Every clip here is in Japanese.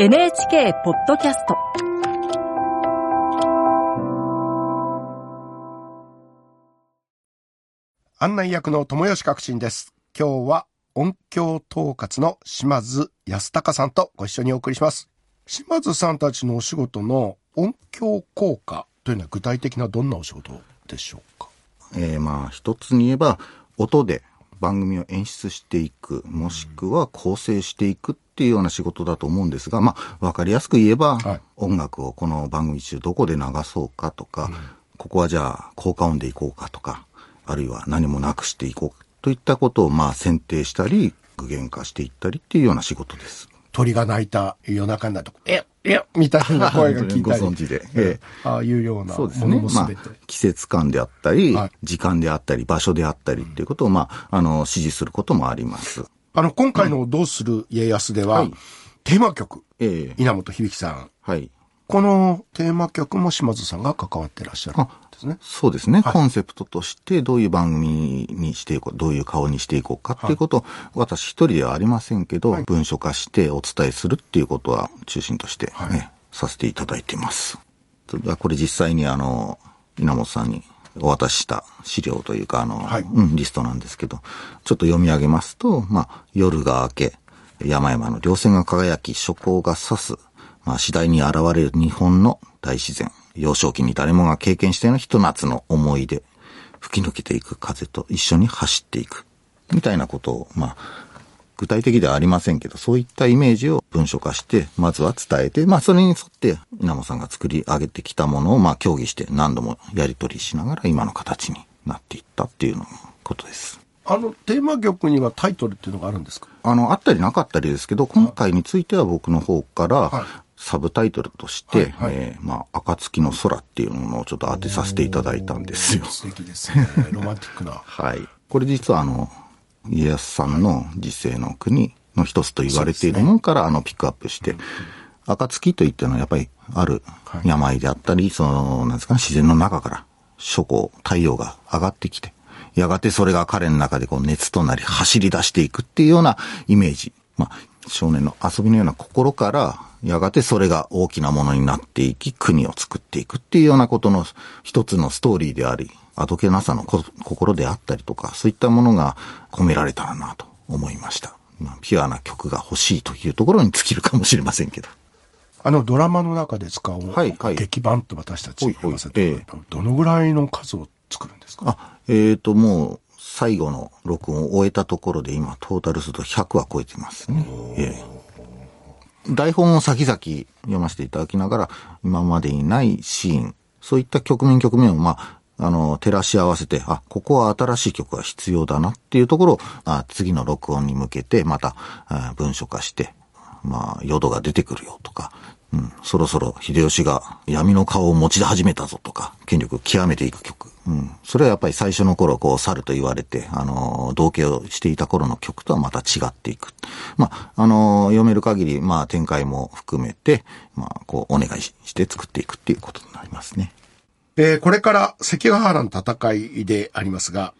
NHK ポッドキャスト案内役の友吉革新です。今日は音響統括の島津康隆さんとご一緒にお送りします。島津さんたちのお仕事の音響効果というのは具体的などんなお仕事でしょうか？えーまあ一つに言えば音で番組を演出していくもしくは構成していくっていうような仕事だと思うんですがまあわかりやすく言えば、はい音楽をこの番組中どこで流そうかとか、ここはじゃあ効果音でいこうかとかあるいは何もなくしていこうといったことをまあ選定したり具現化していったりっていうような仕事です。鳥が鳴いた夜中になると、ええみたいな声が聞いたり。ご存知でええああいうようなそうですね。まあ季節感であったり、はい時間であったり、場所であったりっていうことを、まあ、あの、指示することもあります。あの、今回のどうする家康では、はいテーマ曲、ええ稲本響さん。はい。このテーマ曲も島津さんが関わってらっしゃるんですね。そうですね、はいコンセプトとしてどういう番組にしていこう、どういう顔にしていこうかっていうことを、私一人ではありませんけど、はい文書化してお伝えするっていうことは中心として、はいねさせていただいています。それではこれ実際にあの、稲本さんにお渡しした資料というか、あの、はいうん、リストなんですけど、ちょっと読み上げますと、まあ、夜が明け、山々の稜線が輝き、初光が差す、まあ、次第に現れる日本の大自然。幼少期に誰もが経験したようなひと夏の思い出。吹き抜けていく風と一緒に走っていく。みたいなことを、まあ、具体的ではありませんけど、そういったイメージを文書化して、まずは伝えて、まあ、それに沿って、稲本さんが作り上げてきたものを、まあ、協議して何度もやり取りしながら今の形になっていったっていうのことです。あの、テーマ曲にはタイトルっていうのがあるんですか？あの、あったりなかったりですけど、今回については僕の方からはい、サブタイトルとして、はいはいえーまあ、暁の空っていうものをちょっと当てさせていただいたんですよ。素敵ですね。ロマンティックな。はい。これ実はあの、家康さんの時世の国の一つと言われているものから、あの、ピックアップして、暁といってのはやっぱりある病であったり、その、なんですかね、自然の中から初光、太陽が上がってきて、やがてそれが彼の中でこう熱となり走り出していくっていうようなイメージ。まあ、少年の遊びのような心から、やがてそれが大きなものになっていき、国を作っていくっていうようなことの一つのストーリーであり、あどけなさのこ心であったりとか、そういったものが込められたらなと思いました。まあ、ピュアな曲が欲しいというところに尽きるかもしれませんけど。あの、ドラマの中で使う、はいはい劇版と私たちほいほい言わせてどのぐらいの数を作るんですか？あ、えーと、もう、最後の録音を終えたところで今、トータルすると100は超えてますね。ええ台本を先々読ませていただきながら、今までにないシーン、そういった局面局面を、まあ、あの、照らし合わせて、あ、ここは新しい曲が必要だなっていうところを、あ次の録音に向けて、また、あ文書化して、まあ、淀が出てくるよとか、うん、そろそろ秀吉が闇の顔を持ち始めたぞとか、権力を極めていく曲。うん、それはやっぱり最初の頃、こう、猿と言われて、あの、同型をしていた頃の曲とはまた違っていく。まあ、あの、読める限り、まあ、展開も含めて、まあ、こう、お願いして作っていくっていうことになりますね。えーこれから関ヶ原の戦いでありますが、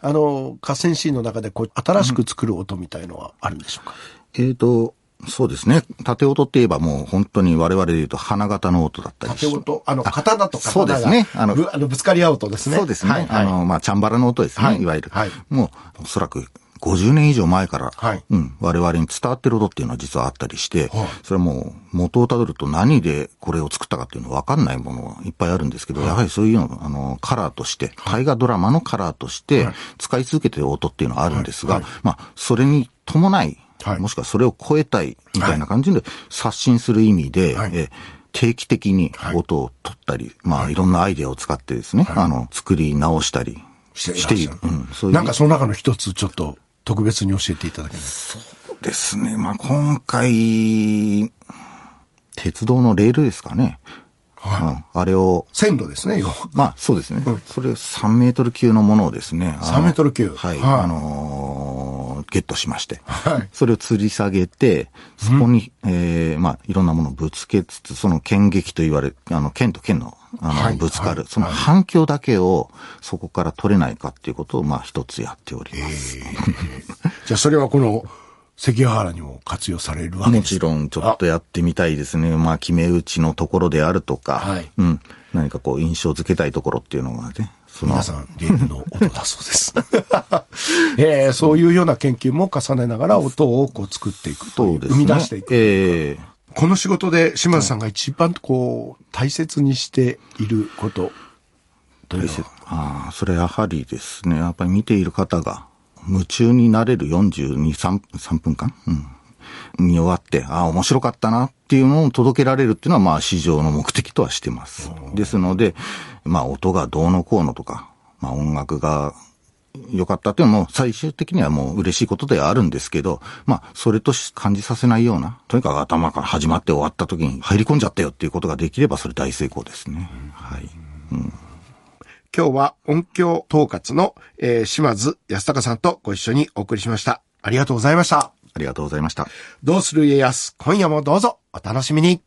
あの、河川シーンの中でこう、新しく作る音みたいのはあるんでしょうか、えーと、そうですね。縦音って言えばもう本当に我々で言うと花形の音だったり縦音、あの、刀と刀そうですねああののぶあのぶつかり合う音ですね。そうですね。はい、はいあの、まあ、チャンバラの音ですね。はいい、わゆる。はいもう、おそらく50年以上前から、はいうん、我々に伝わってる音っていうのは実はあったりして、はいそれはもう元をたどると何でこれを作ったかっていうの分かんないものがいっぱいあるんですけど、やはりそういうの、あの、カラーとして、大河ドラマのカラーとして使い続けてる音っていうのはあるんですが、はいはいまあ、それに伴い、はい。もしくはそれを超えたいみたいな感じで刷新する意味で、はい。え定期的にはい。音を取ったり、まあ、い。ろんなアイデアを使ってですね、あの、作り直したりしている。うん、そういう。なんかその中の一つちょっと特別に教えていただけます？ですね。まあ、今回、鉄道のレールですかね。はい。うん、あれを、鮮度ですね、要は。まあ、そうですね。それ3メートル級のものをですね。あの3メートル級。はい。はい。あのーゲットしまして。はい。それを吊り下げて、そこに、ええまあ、いろんなものをぶつけつつ、その剣撃と言われる、あの、剣と剣の、あの、はいぶつかる、はい。その反響だけを、そこから取れないかっていうことを、まあ、一つやっております。じゃあそれはこの関ヶ原にも活用されるわけです。もちろん、ちょっとやってみたいですね。まあ、決め打ちのところであるとか、はいうん。何かこう、印象付けたいところっていうのがね、その皆、さん、ゲームの音だそうです。えーそういうような研究も重ねながら音をこう作っていくという、ね。生み出していく。ええこの仕事で島津さんが一番こう、大切にしていることというのは、ああ、それやはりですね、やっぱり見ている方が夢中になれる42、3, 3分間、うん、に終わって、ああ、面白かったなっていうのを届けられるっていうのは、まあ、市場の目的とはしてます。ですので、まあ、音がどうのこうのとか、まあ、音楽が良かったっていうのも最終的にはもう嬉しいことではあるんですけど、まあ、それとし感じさせないような、とにかく頭から始まって終わった時に入り込んじゃったよっていうことができれば、それ大成功ですね。はい。今日は音響統括の、えー島津康隆さんとご一緒にお送りしました。ありがとうございました。ありがとうございました。どうする家康、今夜もどうぞお楽しみに。